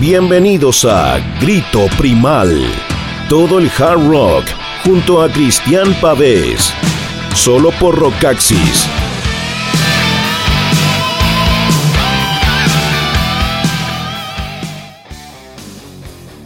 Bienvenidos a Grito Primal. Todo el hard rock junto a Cristian Pavés. Solo por Rockaxis.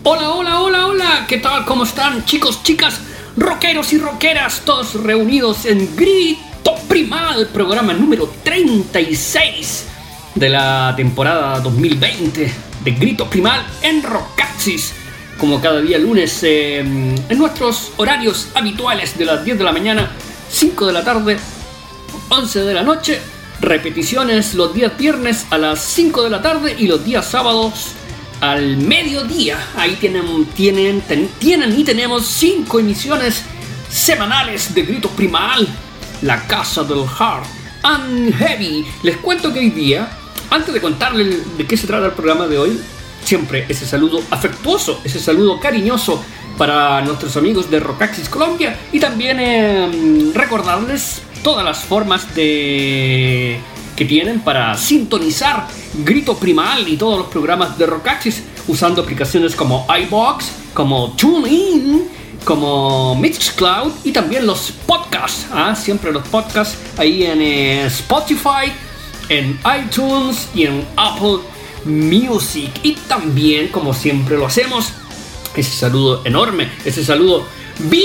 Hola, hola, hola, hola. ¿Qué tal? ¿Cómo están chicos, chicas, rockeros y rockeras? Todos reunidos en Grito Primal, programa número 36 de la temporada 2020 de Grito Primal en Rockaxis. Como cada día lunes eh, en nuestros horarios habituales de las 10 de la mañana, 5 de la tarde, 11 de la noche. Repeticiones los días viernes a las 5 de la tarde y los días sábados al mediodía. Ahí tienen, tienen, tienen y tenemos 5 emisiones semanales de Grito Primal, la casa del hard and heavy. Les cuento que hoy día, antes de contarles de qué se trata el programa de hoy, siempre ese saludo afectuoso, ese saludo cariñoso para nuestros amigos de Rockaxis Colombia y también eh, recordarles todas las formas de que tienen para sintonizar Grito Primal y todos los programas de Rockaxis usando aplicaciones como iBox, como TuneIn, como Mixcloud y también los podcasts. ¿ah? Siempre los podcasts ahí en eh, Spotify, en iTunes y en Apple Music. Y también, como siempre lo hacemos, ese saludo enorme, ese saludo big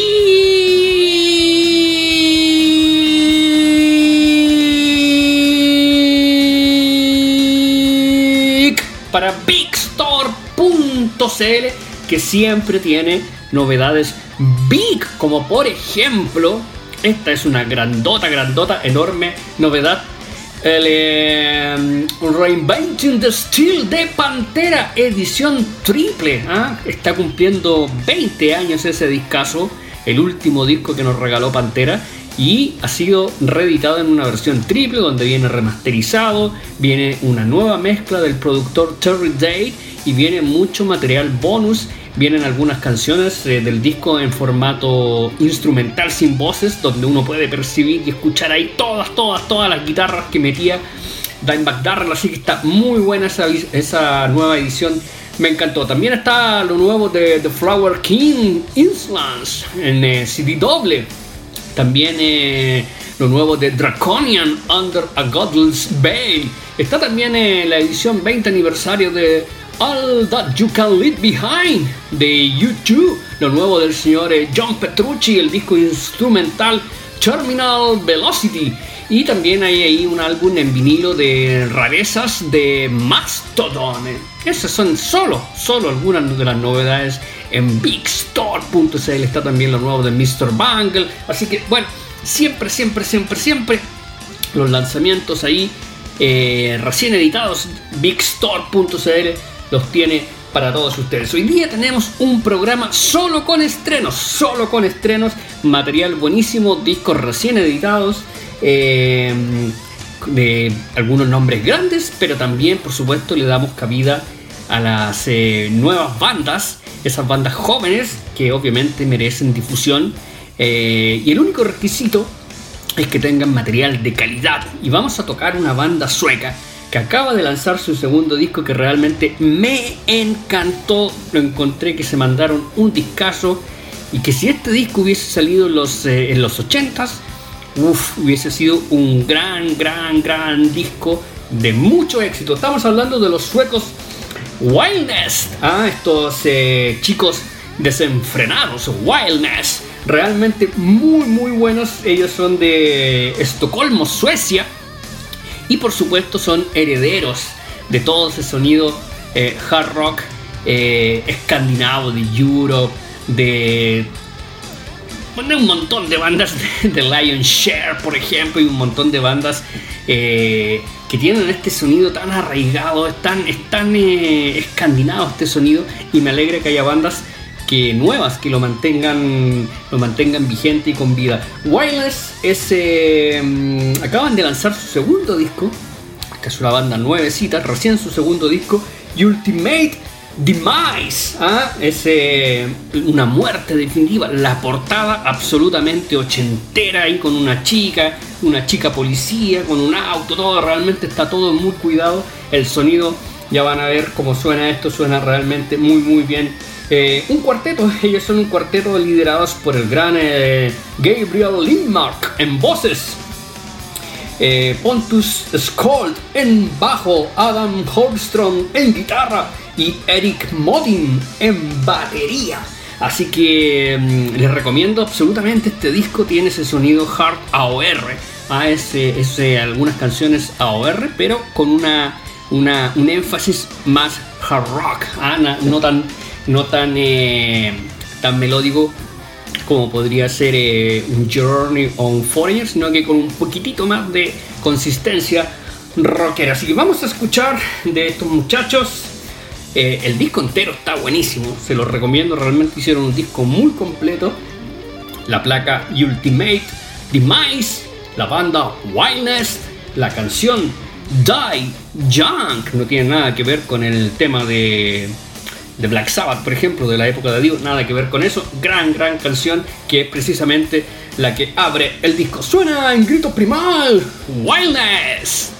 para bigstore.cl que siempre tiene novedades big como por ejemplo esta es una grandota grandota enorme novedad el eh, Reinventing the Steel de Pantera, edición triple. ¿ah? Está cumpliendo 20 años ese discazo, el último disco que nos regaló Pantera. Y ha sido reeditado en una versión triple donde viene remasterizado, viene una nueva mezcla del productor Terry Date y viene mucho material bonus. Vienen algunas canciones eh, del disco en formato instrumental sin voces, donde uno puede percibir y escuchar ahí todas, todas, todas las guitarras que metía Dimebag Darrell. Así que está muy buena esa, esa nueva edición. Me encantó. También está lo nuevo de The Flower King Insolence en eh, CD doble. También eh, lo nuevo de Draconian Under a Godless Bay. Está también eh, la edición 20 aniversario de All That You Can Leave Behind de YouTube. Lo nuevo del señor eh, John Petrucci, el disco instrumental Terminal Velocity. Y también hay ahí un álbum en vinilo de rarezas de Mastodon. Esas son solo, solo algunas de las novedades en bigstore.cl. Está también lo nuevo de Mr. Bangle. Así que, bueno, siempre, siempre, siempre, siempre los lanzamientos ahí eh, recién editados. Bigstore.cl los tiene para todos ustedes. Hoy día tenemos un programa solo con estrenos, solo con estrenos, material buenísimo, discos recién editados. eh, de algunos nombres grandes, pero también, por supuesto, le damos cabida a las eh, nuevas bandas, esas bandas jóvenes que obviamente merecen difusión. eh, y el único requisito es que tengan material de calidad. Y vamos a tocar una banda sueca que acaba de lanzar su segundo disco que realmente me encantó. Lo encontré que se mandaron un discazo y que si este disco hubiese salido los, eh, en los 80s, uf, hubiese sido un gran, gran, gran disco de mucho éxito. Estamos hablando de los suecos Wildness, ah, estos eh, chicos desenfrenados, Wildness, realmente muy muy buenos. Ellos son de Estocolmo, Suecia, y por supuesto son herederos de todo ese sonido eh, hard rock eh, escandinavo, de Europe, de bueno, un montón de bandas de, de Lion Share, por ejemplo, y un montón de bandas eh, que tienen este sonido tan arraigado, es tan, es tan escandinavo este sonido, y me alegra que haya bandas que nuevas que lo mantengan lo mantengan vigente y con vida. Wireless es eh, mm, acaban de lanzar su segundo disco, que es una banda nuevecita, recién su segundo disco, Ultimate Demise, ¿ah? es eh, una muerte definitiva, la portada absolutamente ochentera ahí con una chica, una chica policía, con un auto, todo realmente está todo muy cuidado, el sonido Ya van a ver cómo suena esto, suena realmente muy muy bien. Eh, un cuarteto, ellos son un cuarteto liderados por el gran eh, Gabriel Lindmark en voces, eh, Pontus Skold en bajo, Adam Holmstrom en guitarra y Eric Modin en batería. Así que mm, les recomiendo absolutamente este disco, tiene ese sonido hard AOR, a ah, ese, ese, algunas canciones AOR, pero con una, una, un énfasis más hard rock, ah, no, tan, no tan, eh, tan melódico como podría ser eh, un Journey on Foreigner, sino que con un poquitito más de consistencia rockera. Así que vamos a escuchar de estos muchachos. Eh, el disco entero está buenísimo, se lo recomiendo. Realmente hicieron un disco muy completo. La placa Ultimate Demise, la banda Wildness, la canción Die Junk. No tiene nada que ver con el tema de de Black Sabbath, por ejemplo, de la época de Dio, nada que ver con eso. Gran, gran canción que es precisamente la que abre el disco. Suena en grito primal, Wildness.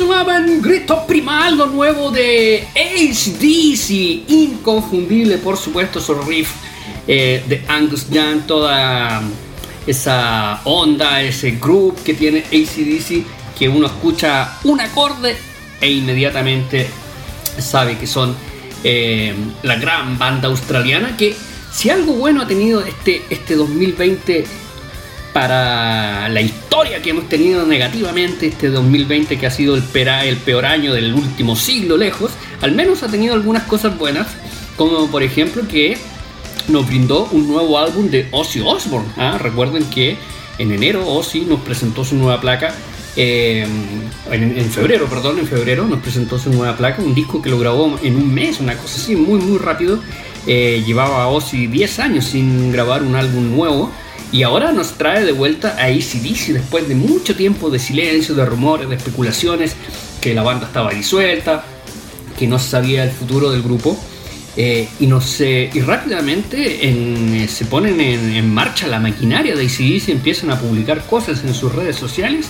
Ahí sonaban Grito Primal, lo nuevo de HDC, inconfundible por supuesto su riff eh, de Angus Young, toda esa onda, ese groove que tiene ACDC, que uno escucha un acorde e inmediatamente sabe que son eh, la gran banda australiana que si algo bueno ha tenido este, este 2020 para la historia que hemos tenido negativamente este 2020 que ha sido el, el peor año del último siglo lejos, al menos ha tenido algunas cosas buenas, como por ejemplo que nos brindó un nuevo álbum de Ozzy Osbourne. ¿ah? Recuerden que en enero Ozzy nos presentó su nueva placa. Em, en, febrero, perdón, en febrero nos presentó su nueva placa, un disco que lo grabó en un mes, una cosa así, muy, muy rápido. Eh, llevaba Ozzy 10 años sin grabar un álbum nuevo y ahora nos trae de vuelta a ACDC después de mucho tiempo de silencio, de rumores, de especulaciones, que la banda estaba disuelta, que no se sabía el futuro del grupo. Eh, y, nos, y rápidamente eh, se ponen en, marcha la maquinaria de ACDC, empiezan a publicar cosas en sus redes sociales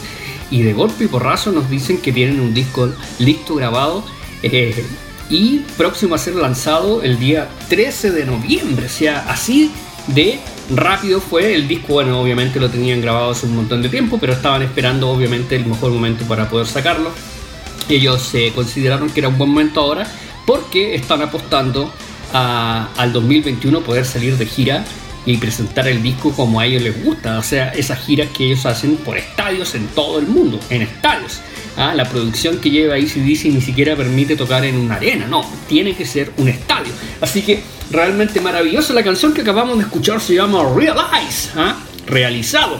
y de golpe y porrazo nos dicen que tienen un disco listo grabado eh, y próximo a ser lanzado el día 13 de noviembre. O sea, así de rápido fue el disco. Bueno, obviamente lo tenían grabado hace un montón de tiempo, pero estaban esperando obviamente el mejor momento para poder sacarlo. Ellos consideraron que era un buen momento ahora porque están apostando al 2021 poder salir de gira y presentar el disco como a ellos les gusta, o sea, esas giras que ellos hacen por estadios en todo el mundo, en estadios. ¿ah? La producción que lleva ACDC ni siquiera permite tocar en una arena, no, tiene que ser un estadio. Así que realmente maravillosa la canción que acabamos de escuchar, se llama Realize, ¿ah? realizado,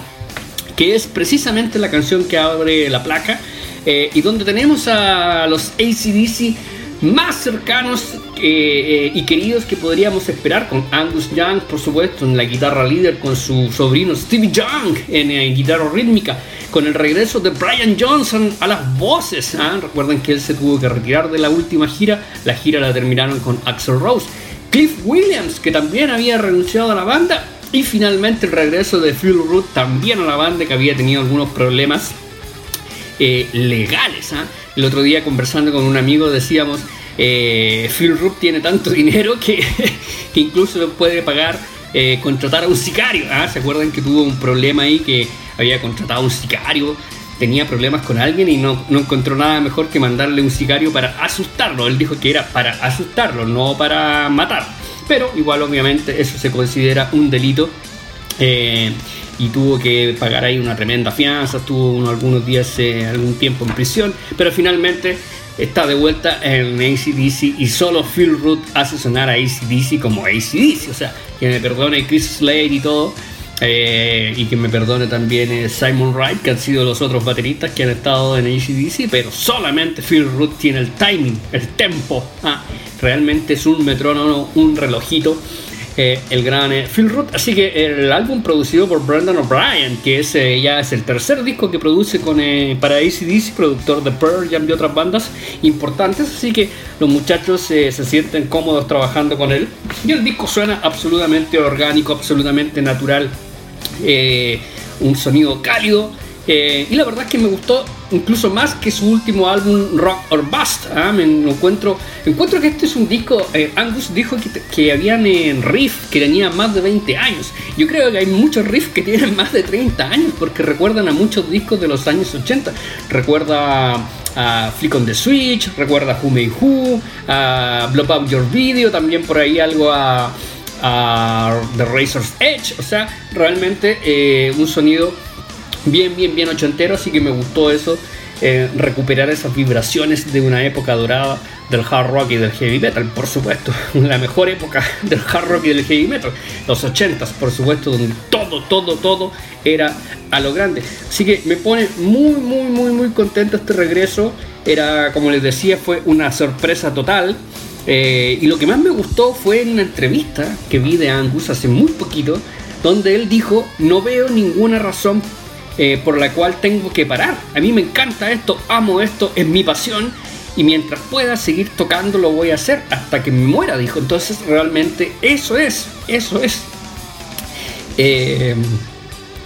que es precisamente la canción que abre la placa eh, y donde tenemos a los ACDC más cercanos eh, y queridos que podríamos esperar, con Angus Young, por supuesto, en la guitarra líder, con su sobrino Stevie Young en, eh, guitarra rítmica, con el regreso de Brian Johnson a las voces. ¿ah? Recuerden que él se tuvo que retirar de la última gira, la gira la terminaron con Axel Rose. Cliff Williams, que también había renunciado a la banda, y finalmente el regreso de Phil Root también a la banda, que había tenido algunos problemas eh, legales. El otro día conversando con un amigo decíamos, eh, Phil Rupp tiene tanto dinero que, incluso puede pagar eh, contratar a un sicario. ¿ah? ¿Se acuerdan que tuvo un problema ahí que había contratado a un sicario? Tenía problemas con alguien y no, no encontró nada mejor que mandarle un sicario para asustarlo. Él dijo que era para asustarlo, no para matar. Pero igual obviamente eso se considera un delito. Eh, y tuvo que pagar ahí una tremenda fianza, estuvo unos, algunos días, eh, algún tiempo en prisión, pero finalmente está de vuelta en ACDC y solo Phil Root hace sonar a ACDC como ACDC, o sea, que me perdone Chris Slade y todo, eh, y que me perdone también eh, Simon Wright, que han sido los otros bateristas que han estado en ACDC, pero solamente Phil Root tiene el timing, el tempo, ah, realmente es un metrónomo, un relojito eh, el gran eh, Phil Root. Así que el álbum producido por Brendan O'Brien, que es, eh, ya es el tercer disco que produce con, para ACDC, productor de Pearl Jam y otras bandas importantes. Así que los muchachos se sienten cómodos trabajando con él. Y el disco suena absolutamente orgánico, absolutamente natural. un sonido cálido. y la verdad es que me gustó incluso más que su último álbum Rock or Bust. ¿ah? Me encuentro, encuentro que este es un disco. Eh, Angus dijo que, que habían en riff que tenían más de 20 años. Yo creo que hay muchos riffs que tienen más de 30 años porque recuerdan a muchos discos de los años 80. Recuerda a Flick on the Switch, recuerda Who May Who, a Blow Up Your Video, también por ahí algo a, The Razor's Edge. O sea, realmente eh, un sonido bien, bien, bien ochentero, así que me gustó eso, eh, recuperar esas vibraciones de una época dorada del hard rock y del heavy metal, por supuesto, la mejor época del hard rock y del heavy metal, los ochentas, por supuesto, donde todo, todo, todo era a lo grande. Así que me pone muy, muy, muy, muy contento este regreso. Era, como les decía, fue una sorpresa total. Eh, y lo que más me gustó fue en una entrevista que vi de Angus hace muy poquito, donde él dijo, no veo ninguna razón eh, por la cual tengo que parar. A mí me encanta esto, amo esto, es mi pasión y mientras pueda seguir tocando lo voy a hacer hasta que me muera, dijo. Entonces realmente eso es, eso es. Eh,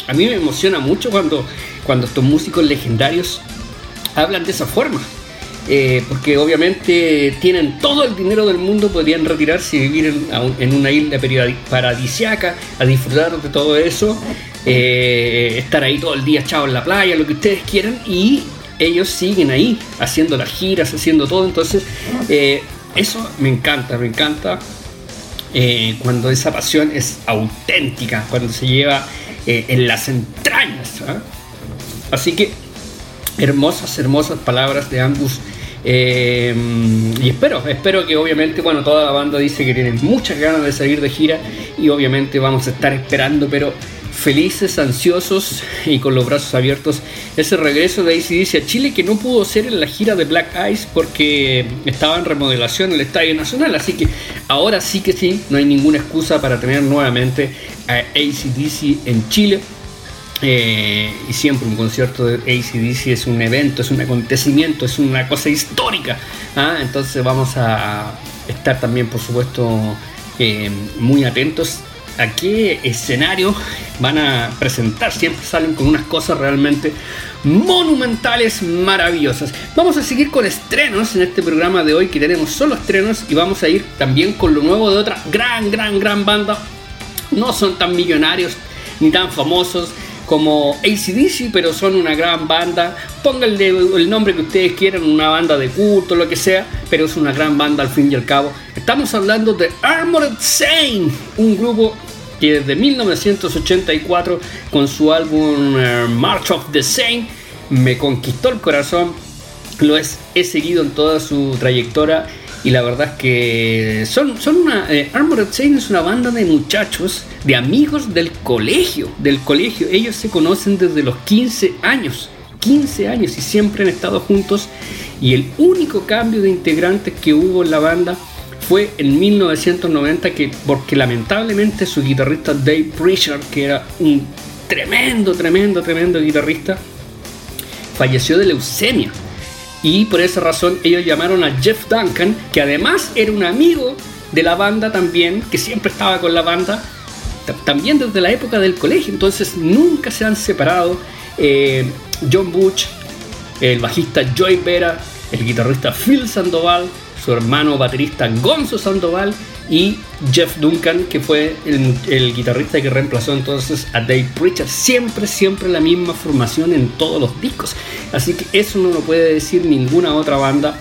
a mí me emociona mucho cuando, cuando estos músicos legendarios hablan de esa forma. Eh, porque obviamente tienen todo el dinero del mundo, podrían retirarse y vivir en, una isla paradisiaca, a disfrutar de todo eso, eh, estar ahí todo el día echado en la playa, lo que ustedes quieran, y ellos siguen ahí haciendo las giras, haciendo todo, entonces eh, eso me encanta, me encanta cuando esa pasión es auténtica, cuando se lleva en las entrañas. ¿ah? Así que hermosas, hermosas palabras de Angus. Eh, y espero, espero que obviamente, bueno, toda la banda dice que tienen muchas ganas de salir de gira y obviamente vamos a estar esperando, pero felices, ansiosos y con los brazos abiertos ese regreso de ACDC a Chile que no pudo ser en la gira de Black Ice porque estaba en remodelación el Estadio Nacional, así que ahora sí que sí, no hay ninguna excusa para tener nuevamente a ACDC en Chile. Eh, y siempre un concierto de ACDC es un evento, es un acontecimiento, es una cosa histórica. ¿ah? Entonces vamos a estar también, por supuesto, eh, muy atentos a qué escenario van a presentar. Siempre salen con unas cosas realmente monumentales, maravillosas. Vamos a seguir con estrenos en este programa de hoy, que tenemos solo estrenos, y vamos a ir también con lo nuevo de otra gran, gran, gran banda. No son tan millonarios ni tan famosos, como ACDC, pero son una gran banda. Pónganle el nombre que ustedes quieran, una banda de culto, lo que sea, pero es una gran banda al fin y al cabo. Estamos hablando de Armored Saint, un grupo que desde 1984 con su álbum eh, March of the Saint me conquistó el corazón. Lo he seguido en toda su trayectoria y la verdad es que son, una. Eh, Armored Saint es una banda de muchachos, de amigos del colegio. Del colegio. Ellos se conocen desde los 15 años. 15 años y siempre han estado juntos. Y el único cambio de integrantes que hubo en la banda fue en 1990, que, porque lamentablemente su guitarrista Dave Pritchard, que era un tremendo, tremendo, tremendo guitarrista, falleció de leucemia. Y por esa razón ellos llamaron a Jeff Duncan, que además era un amigo de la banda también, que siempre estaba con la banda, también desde la época del colegio, entonces nunca se han separado. Eh, John Butch, el bajista Joy Vera, el guitarrista Phil Sandoval, su hermano baterista Gonzo Sandoval y Jeff Duncan, que fue el, guitarrista que reemplazó entonces a Dave Pritchard. Siempre, siempre la misma formación en todos los discos. Así que eso no lo puede decir ninguna otra banda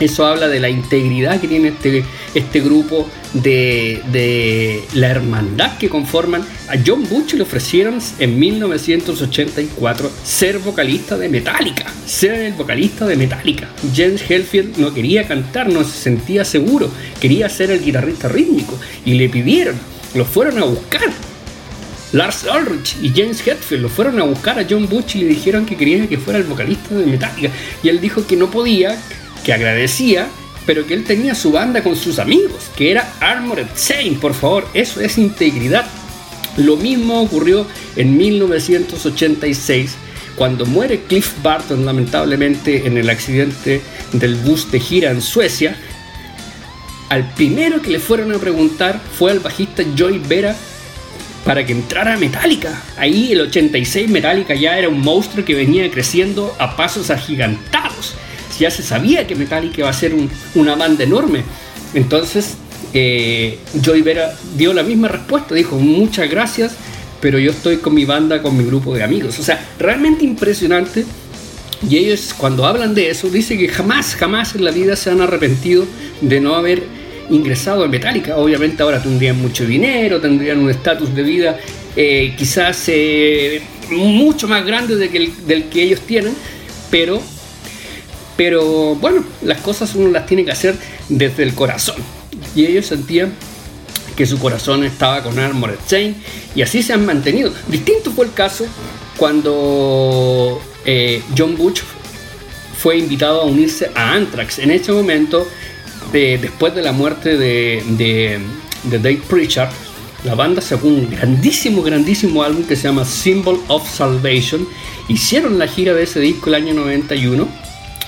eso habla de la integridad que tiene este, este grupo, de, la hermandad que conforman. A John Butch le ofrecieron en 1984 ser vocalista de Metallica, ser el vocalista de Metallica. James Hetfield no quería cantar, no se sentía seguro, quería ser el guitarrista rítmico y le pidieron, lo fueron a buscar. Lars Ulrich y James Hetfield lo fueron a buscar a John Butch y le dijeron que querían que fuera el vocalista de Metallica. Y él dijo que no podía, que agradecía, pero que él tenía su banda con sus amigos, que era Armored Saint, por favor, eso es integridad. Lo mismo ocurrió en 1986, cuando muere Cliff Barton lamentablemente en el accidente del bus de gira en Suecia. Al primero que le fueron a preguntar fue al bajista Joy Vera para que entrara Metallica. Ahí el 86 Metallica ya era un monstruo que venía creciendo a pasos agigantados ya se sabía que Metallica iba a ser una banda enorme. Entonces, eh, Joy Vera dio la misma respuesta, dijo muchas gracias, pero yo estoy con mi banda, con mi grupo de amigos. O sea, realmente impresionante. Y ellos cuando hablan de eso, dicen que jamás, jamás en la vida se han arrepentido de no haber ingresado a Metallica. Obviamente ahora tendrían mucho dinero, tendrían un estatus de vida eh, quizás eh, mucho más grande del que ellos tienen, pero pero bueno, las cosas uno las tiene que hacer desde el corazón. Y ellos sentían que su corazón estaba con Armored Chain y así se han mantenido. Distinto fue el caso cuando eh, John Butch fue invitado a unirse a Anthrax. En ese momento, después de la muerte de, de, Dave Pritchard, la banda sacó un grandísimo, grandísimo álbum que se llama Symbol of Salvation. Hicieron la gira de ese disco el año 91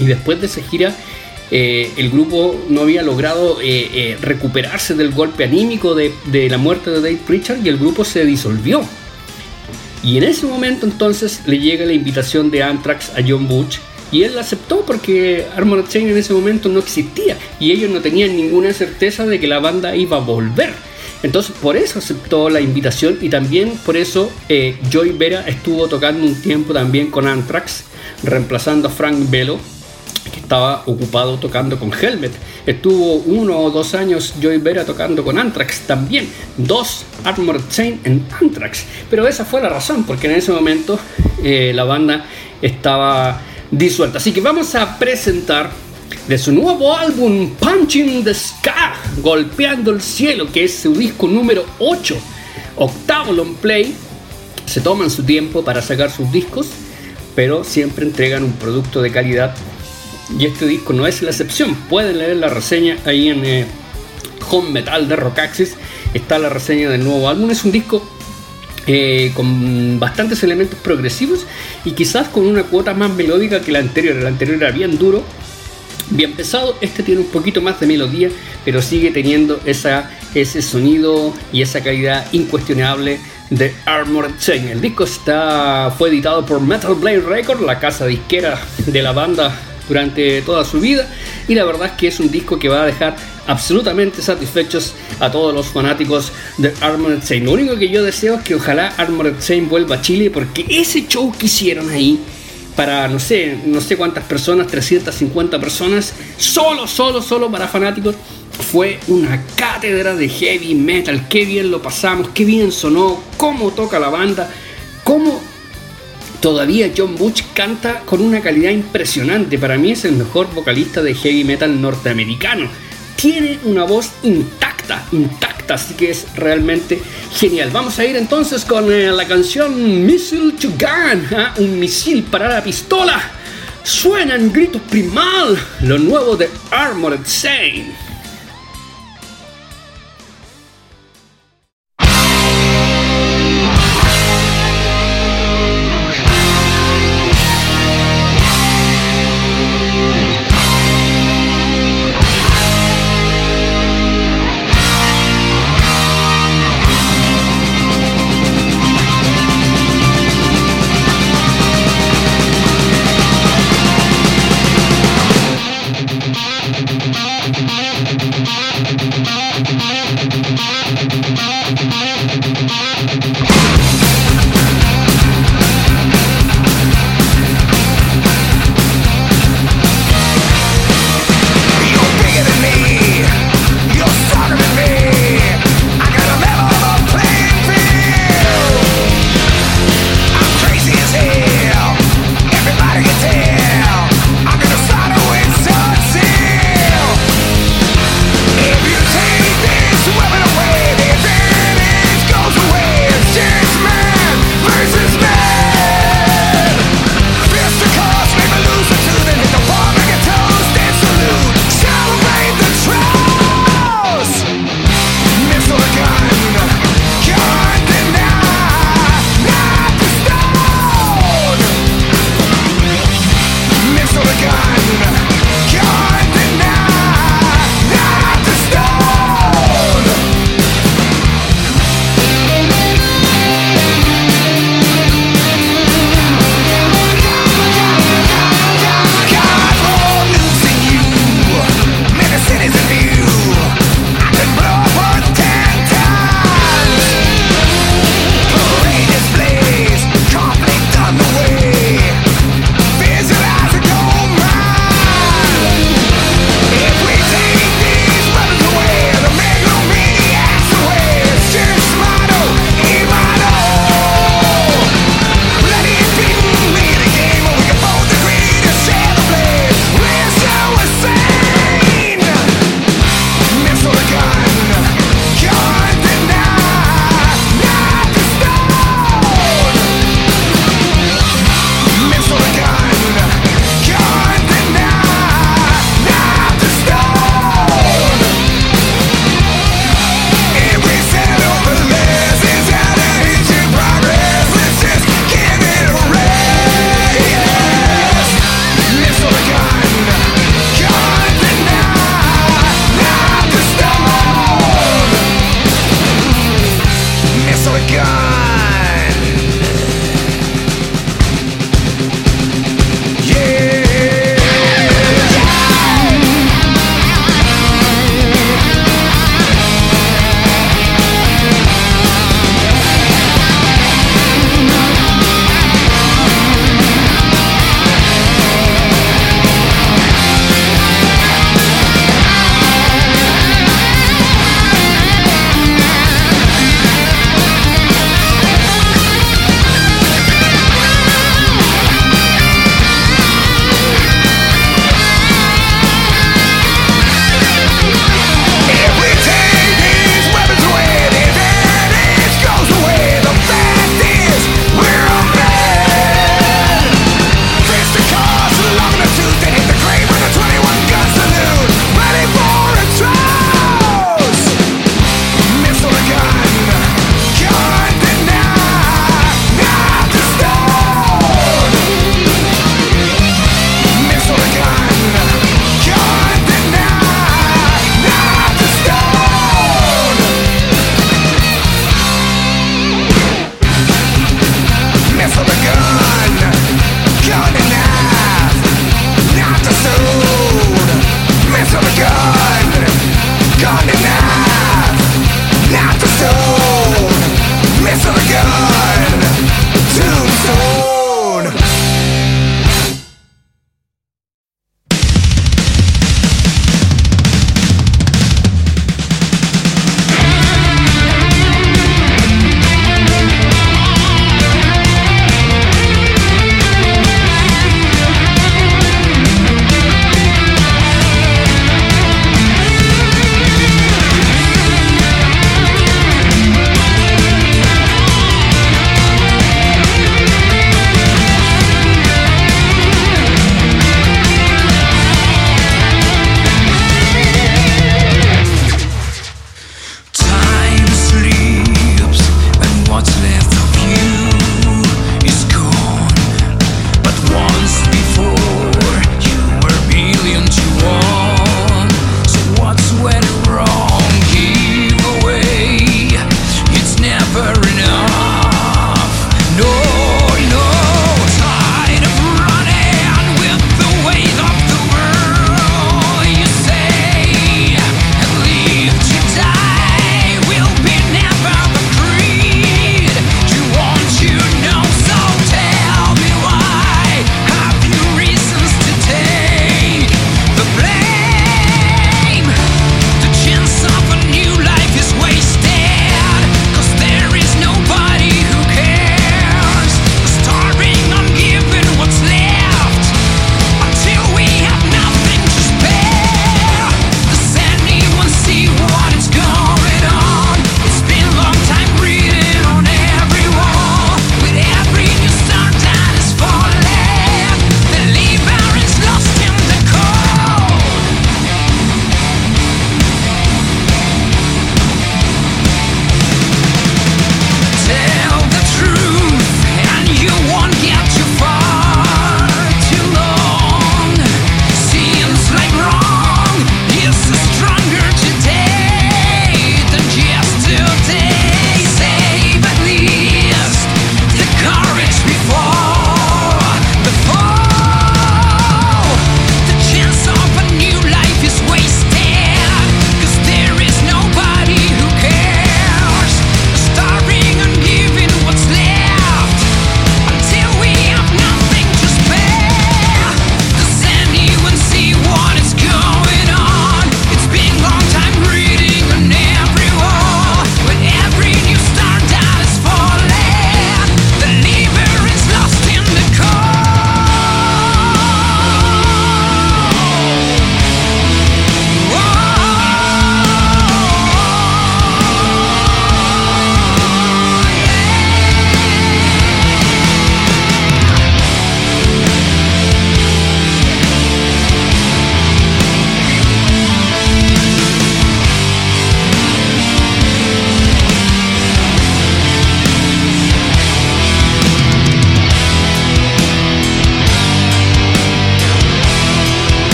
y después de esa gira, eh, el grupo no había logrado eh, eh, recuperarse del golpe anímico de, la muerte de Dave Pritchard y el grupo se disolvió. Y en ese momento entonces le llega la invitación de Anthrax a John Butch Y él aceptó porque Armored Chain en ese momento no existía y ellos no tenían ninguna certeza de que la banda iba a volver. Entonces por eso aceptó la invitación y también por eso Joy Vera estuvo tocando un tiempo también con Anthrax, reemplazando a Frank Velo, estaba ocupado tocando con Helmet. Estuvo uno o dos años Joy Vera tocando con Anthrax también. Dos Armored Chain en Anthrax. Pero esa fue la razón, porque en ese momento eh, la banda estaba disuelta. Así que vamos a presentar de su nuevo álbum Punching the Sky, Golpeando el Cielo, que es su disco número 8, octavo long play. Se toman su tiempo para sacar sus discos, pero siempre entregan un producto de calidad. Y este disco no es la excepción. Pueden leer la reseña ahí en eh, Home Metal de Rockaxis. Está la reseña del nuevo álbum. Es un disco eh, con bastantes elementos progresivos y quizás con una cuota más melódica que la anterior. El anterior era bien duro, bien pesado. Este tiene un poquito más de melodía, pero sigue teniendo esa, ese sonido y esa calidad incuestionable de Armored Chain. El disco está, fue editado por Metal Blade Records, la casa disquera de la banda durante toda su vida y la verdad es que es un disco que va a dejar absolutamente satisfechos a todos los fanáticos de Armored Chain. Lo único que yo deseo es que ojalá Armored Chain vuelva a Chile porque ese show que hicieron ahí para no sé, no sé cuántas personas, 350 personas, solo, solo, solo para fanáticos. Fue una cátedra de heavy metal, qué bien lo pasamos, qué bien sonó, cómo toca la banda, todavía John Butch canta con una calidad impresionante. Para mí es el mejor vocalista de heavy metal norteamericano. Tiene una voz intacta, intacta, así que es realmente genial. Vamos a ir entonces con eh, la canción Missile to Gun, ¿ah? un misil para la pistola. Suenan gritos primal, lo nuevo de Armored Saint.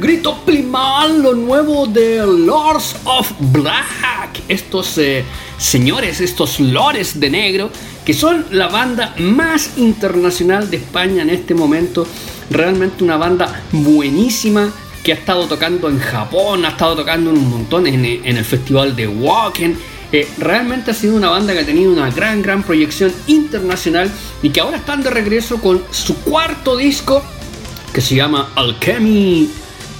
Grito primal, lo nuevo de Lords of Black. Estos eh, señores, estos lores de negro, que son la banda más internacional de España en este momento. Realmente una banda buenísima que ha estado tocando en Japón, ha estado tocando en un montón en, el festival de Wacken. Eh, realmente ha sido una banda que ha tenido una gran, gran proyección internacional y que ahora están de regreso con su cuarto disco que se llama Alchemy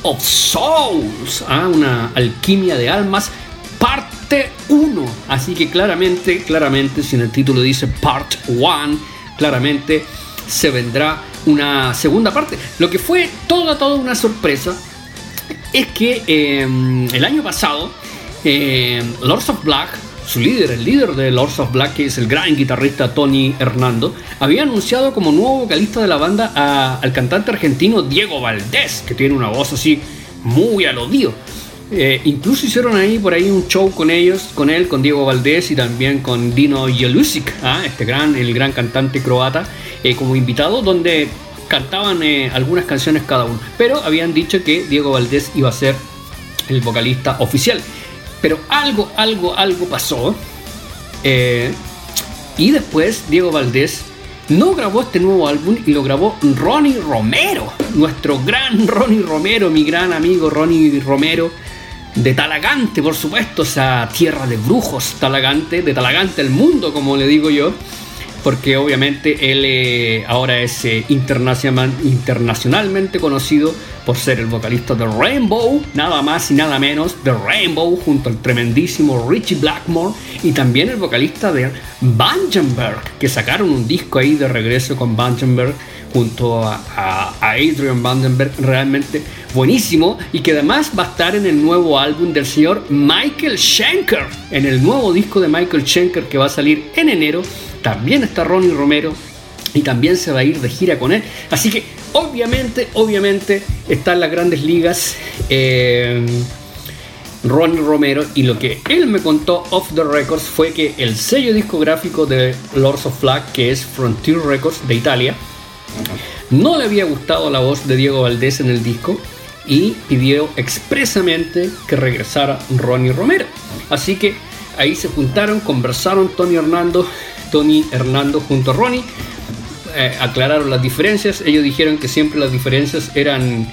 of Souls, ¿ah? una alquimia de almas, parte 1. Así que claramente, claramente, si en el título dice Part 1, claramente se vendrá una segunda parte. Lo que fue toda, toda una sorpresa es que em, el año pasado, eh, Lords of Black su líder, el líder de Lords of Black, que es el gran guitarrista Tony Hernando, había anunciado como nuevo vocalista de la banda al cantante argentino Diego Valdés, que tiene una voz así muy alodío. Eh, incluso hicieron ahí por ahí un show con ellos, con él, con Diego Valdés y también con Dino Jelusic, ¿ah? este gran, el gran cantante croata, eh, como invitado, donde cantaban eh, algunas canciones cada uno. Pero habían dicho que Diego Valdés iba a ser el vocalista oficial. Pero algo, algo, algo pasó. Eh, y después Diego Valdés no grabó este nuevo álbum y lo grabó Ronnie Romero. Nuestro gran Ronnie Romero, mi gran amigo Ronnie Romero. De Talagante, por supuesto, esa tierra de brujos, Talagante, de Talagante el mundo, como le digo yo porque obviamente él eh, ahora es eh, internacionalmente conocido por ser el vocalista de Rainbow, nada más y nada menos de Rainbow, junto al tremendísimo Richie Blackmore, y también el vocalista de Vandenberg, que sacaron un disco ahí de regreso con Vandenberg junto a, Adrian Vandenberg, realmente buenísimo, y que además va a estar en el nuevo álbum del señor Michael Schenker, en el nuevo disco de Michael Schenker que va a salir en enero también está Ronnie Romero y también se va a ir de gira con él. Así que obviamente, obviamente están las grandes ligas. Eh, Ronnie Romero y lo que él me contó off the records fue que el sello discográfico de Lords of Flag, que es Frontier Records de Italia, no le había gustado la voz de Diego Valdés en el disco y pidió expresamente que regresara Ronnie Romero. Así que ahí se juntaron, conversaron Tony Hernando Tony Hernando junto a Ronnie. Eh, aclararon las diferencias. Ellos dijeron que siempre las diferencias eran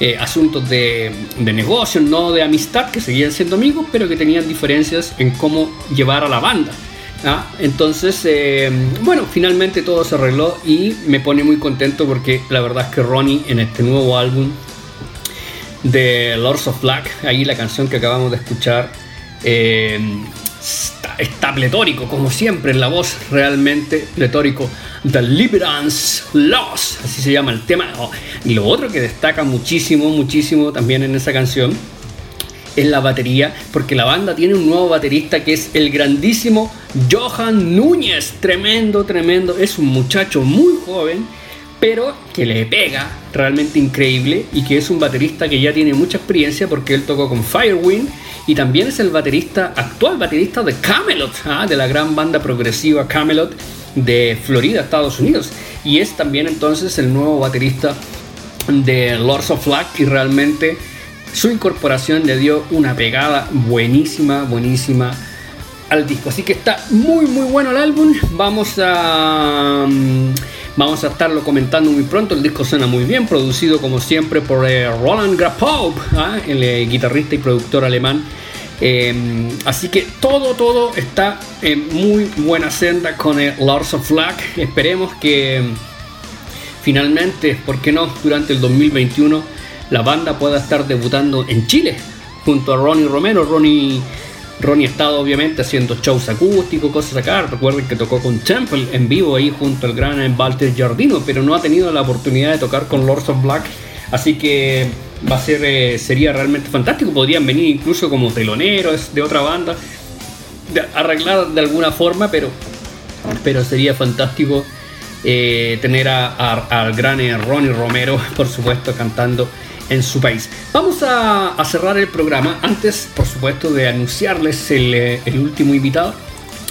eh, asuntos de, negocio, no de amistad, que seguían siendo amigos, pero que tenían diferencias en cómo llevar a la banda. ¿ah? Entonces, eh, bueno, finalmente todo se arregló y me pone muy contento porque la verdad es que Ronnie en este nuevo álbum de Lords of Black, ahí la canción que acabamos de escuchar, está, pletórico, como siempre, en la voz realmente pletórico. Deliverance Loss, así se llama el tema. Oh, y lo otro que destaca muchísimo, muchísimo también en esa canción es la batería, porque la banda tiene un nuevo baterista que es el grandísimo Johan Núñez. Tremendo, tremendo. Es un muchacho muy joven, pero que le pega realmente increíble y que es un baterista que ya tiene mucha experiencia porque él tocó con Firewind y también es el baterista, actual baterista de Camelot, ¿ah? de la gran banda progresiva Camelot de Florida, Estados Unidos. Y es también entonces el nuevo baterista de Lords of Flag y realmente su incorporación le dio una pegada buenísima, buenísima al disco. Así que está muy muy bueno el álbum. Vamos a... Mm, Vamos a estarlo comentando muy pronto. El disco suena muy bien, producido como siempre por eh, Roland Grapop, ¿ah? el eh, guitarrista y productor alemán. Em, así que todo, todo está en muy buena senda con el Lords of Flag. Esperemos que em, finalmente, ¿por qué no? Durante el 2021 la banda pueda estar debutando en Chile junto a Ronnie Romero. Ronnie Ronnie ha obviamente haciendo shows acústicos, cosas acá. Recuerden que tocó con Temple en vivo ahí junto al gran Walter Giardino, pero no ha tenido la oportunidad de tocar con Lords of Black. Así que va a ser, eh, sería realmente fantástico. Podrían venir incluso como teloneros de otra banda, arreglar de alguna forma, pero, pero sería fantástico eh, tener al gran Ronnie Romero, por supuesto, cantando en su país. Vamos a, cerrar el programa. Antes, por supuesto, de anunciarles el, eh, último invitado.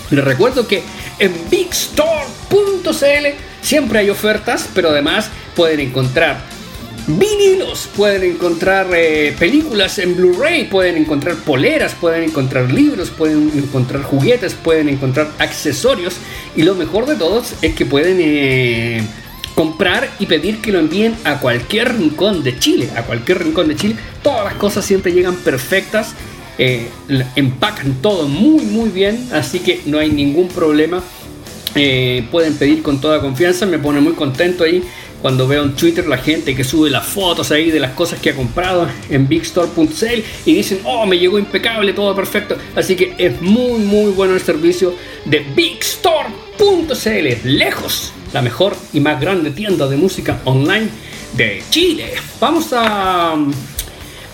Les recuerdo que en bigstore.cl siempre hay ofertas, pero además pueden encontrar vinilos, pueden encontrar eh, películas en Blu-ray, pueden encontrar poleras, pueden encontrar libros, pueden encontrar juguetes, pueden encontrar accesorios y lo mejor de todos es que pueden eh, comprar y pedir que lo envíen a cualquier rincón de Chile, a cualquier rincón de Chile. Todas las cosas siempre llegan perfectas, eh, empacan todo muy muy bien, así que no hay ningún problema. pueden pedir con toda confianza, me pone muy contento ahí cuando veo en Twitter la gente que sube las fotos ahí de las cosas que ha comprado en bigstore.cl y dicen, oh, me llegó impecable, todo perfecto. Así que es muy, muy bueno el servicio de bigstore.cl. Lejos, la mejor y más grande tienda de música online de Chile. Vamos a,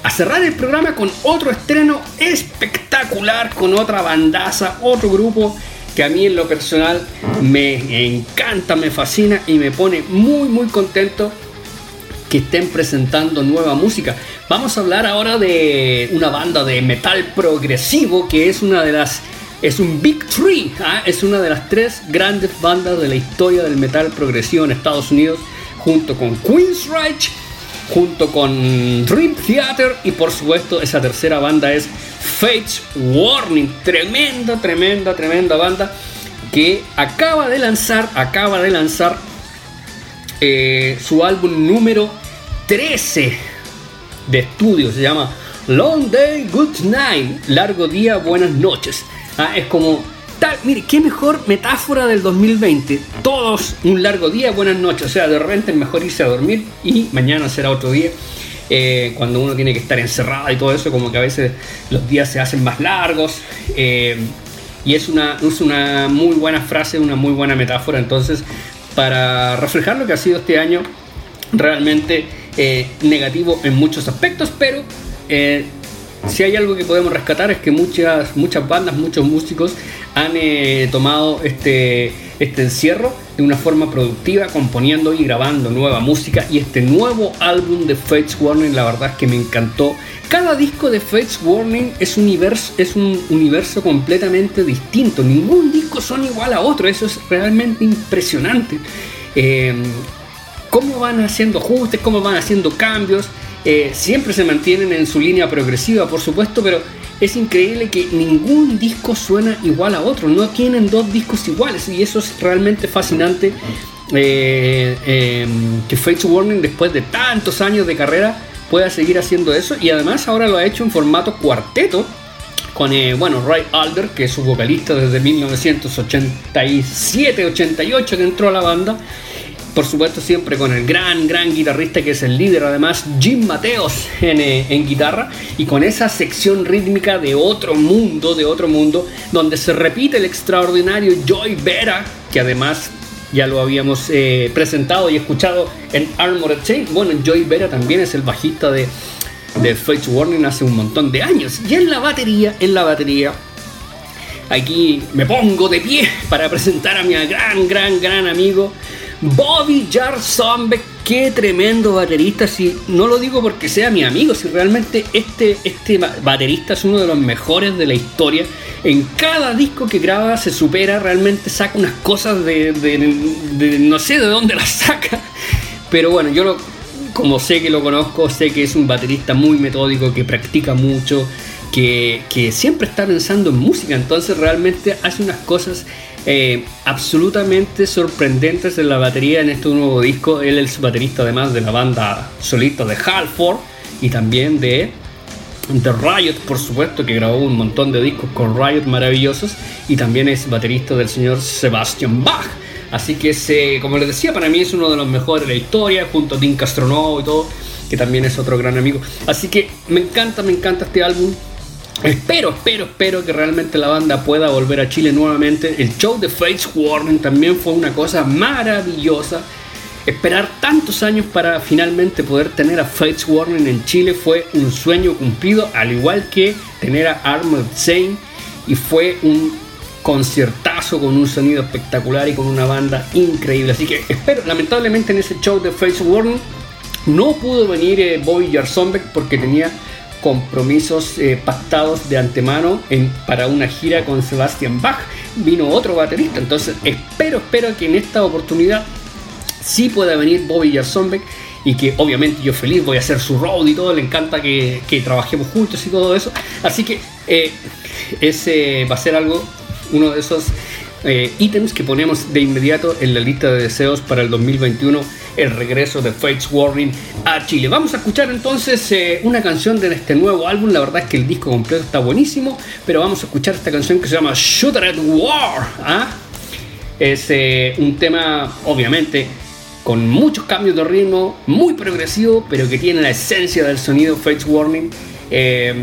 cerrar el programa con otro estreno espectacular, con otra bandaza, otro grupo que a mí en lo personal me encanta, me fascina y me pone muy muy contento que estén presentando nueva música. Vamos a hablar ahora de una banda de metal progresivo que es una de las es un Big Three, ¿ah? es una de las tres grandes bandas de la historia del metal progresivo en Estados Unidos, junto con Queensryche, junto con Dream Theater y por supuesto esa tercera banda es Fates Warning, tremenda, tremenda, tremenda banda que acaba de lanzar, acaba de lanzar eh, su álbum número 13 de estudio, se llama Long Day, Good Night, largo día, buenas noches. Ah, es como tal, mire, qué mejor metáfora del 2020. Todos un largo día, buenas noches. O sea, de repente es mejor irse a dormir y mañana será otro día. Eh, cuando uno tiene que estar encerrado y todo eso, como que a veces los días se hacen más largos. Eh, y es una, es una muy buena frase, una muy buena metáfora. Entonces, para reflejar lo que ha sido este año, realmente eh, negativo en muchos aspectos, pero si hay algo que podemos rescatar es que muchas, muchas bandas, muchos músicos han tomado este, este encierro de una forma productiva, componiendo y grabando nueva música. Y este nuevo álbum de Fates Warning, la verdad es que me encantó. Cada disco de Fates Warning es un universo, es un universo completamente distinto. Ningún disco son igual a otro. Eso es realmente impresionante. Eh, cómo van haciendo ajustes, cómo van haciendo cambios. Eh, siempre se mantienen en su línea progresiva, por supuesto, pero es increíble que ningún disco suena igual a otro, no tienen dos discos iguales y eso es realmente fascinante. Eh, em, que Fates Warning después de tantos años de carrera pueda seguir haciendo eso y además ahora lo ha hecho en formato cuarteto con eh, bueno Ray Alder que es su vocalista desde 1987-88 que entró a la banda por supuesto siempre con el gran, gran guitarrista que es el líder además, Jim Mateos eh, en, guitarra y con esa sección rítmica de otro mundo, de otro mundo, donde se repite el extraordinario Joy Vera, que además ya lo habíamos eh, presentado y escuchado en Armored Chain. Bueno, Joy Vera también es el bajista de, de Fates Warning hace un montón de años. Y en la batería, en la batería, aquí me pongo de pie para presentar a mi gran, gran, gran amigo Bobby Jar Zombie, qué tremendo baterista. Si no lo digo porque sea mi amigo, si realmente este, este baterista es uno de los mejores de la historia. En cada disco que graba se supera, realmente saca unas cosas de, no sé de dónde las saca. Pero bueno, yo lo, como sé que lo conozco, sé que es un baterista muy metódico, que practica mucho, que, que siempre está pensando en música. Entonces realmente hace unas cosas eh, absolutamente sorprendentes en la batería en este nuevo disco. Él es baterista además de la banda solista de Halford y también de The Riot, por supuesto, que grabó un montón de discos con Riot maravillosos y también es baterista del señor Sebastian Bach. Así que, eh, como les decía, para mí es uno de los mejores de la historia, junto a Tim Castronovo y todo, que también es otro gran amigo. Así que me encanta, me encanta este álbum. Espero, espero, espero que realmente la banda pueda volver a Chile nuevamente. El show de Fates Warning también fue una cosa maravillosa. Esperar tantos años para finalmente poder tener a Fates Warning en Chile fue un sueño cumplido, al igual que tener a Armored Saint. Y fue un conciertazo con un sonido espectacular y con una banda increíble. Así que espero, lamentablemente en ese show de Fates Warning no pudo venir eh, Bobby Jarzonbeck porque tenía compromisos eh, pactados de antemano en, para una gira con Sebastian Bach. Vino otro baterista, entonces espero, espero que en esta oportunidad sí pueda venir Bobby Jarzonbeck y que obviamente yo feliz voy a hacer su road y todo, le encanta que, trabajemos juntos y todo eso. Así que eh, ese va a ser algo, uno de esos eh, ítems que ponemos de inmediato en la lista de deseos para el 2021 el regreso de Fates Warning a Chile. Vamos a escuchar entonces eh, una canción de este nuevo álbum. La verdad es que el disco completo está buenísimo, pero vamos a escuchar esta canción que se llama Shooter at War. ¿ah? Es eh, un tema, obviamente, con muchos cambios de ritmo, muy progresivo, pero que tiene la esencia del sonido Fates Warning. Eh,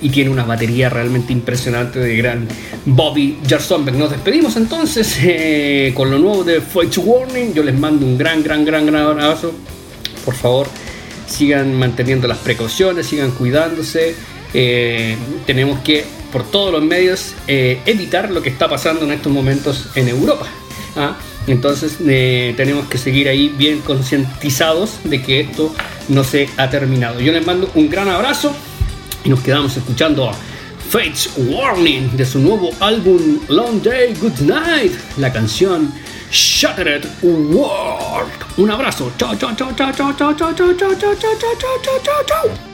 y tiene una batería realmente impresionante de gran Bobby Jarzonbeck. Nos despedimos entonces eh, con lo nuevo de Fight Warning. Yo les mando un gran, gran, gran, gran abrazo. Por favor, sigan manteniendo las precauciones, sigan cuidándose. Eh, tenemos que, por todos los medios, evitar lo que está pasando en estos momentos en Europa. ¿ah? Entonces tenemos que seguir ahí bien concientizados de que esto no se ha terminado. Yo les mando un gran abrazo. Y nos quedamos escuchando Fates Warning de su nuevo álbum Long Day Good Night, la canción Shattered World. Un abrazo. Chao, chao, chao, chao, chao, chao, chao, chao, chao, chao, chao, chao, chao, chao.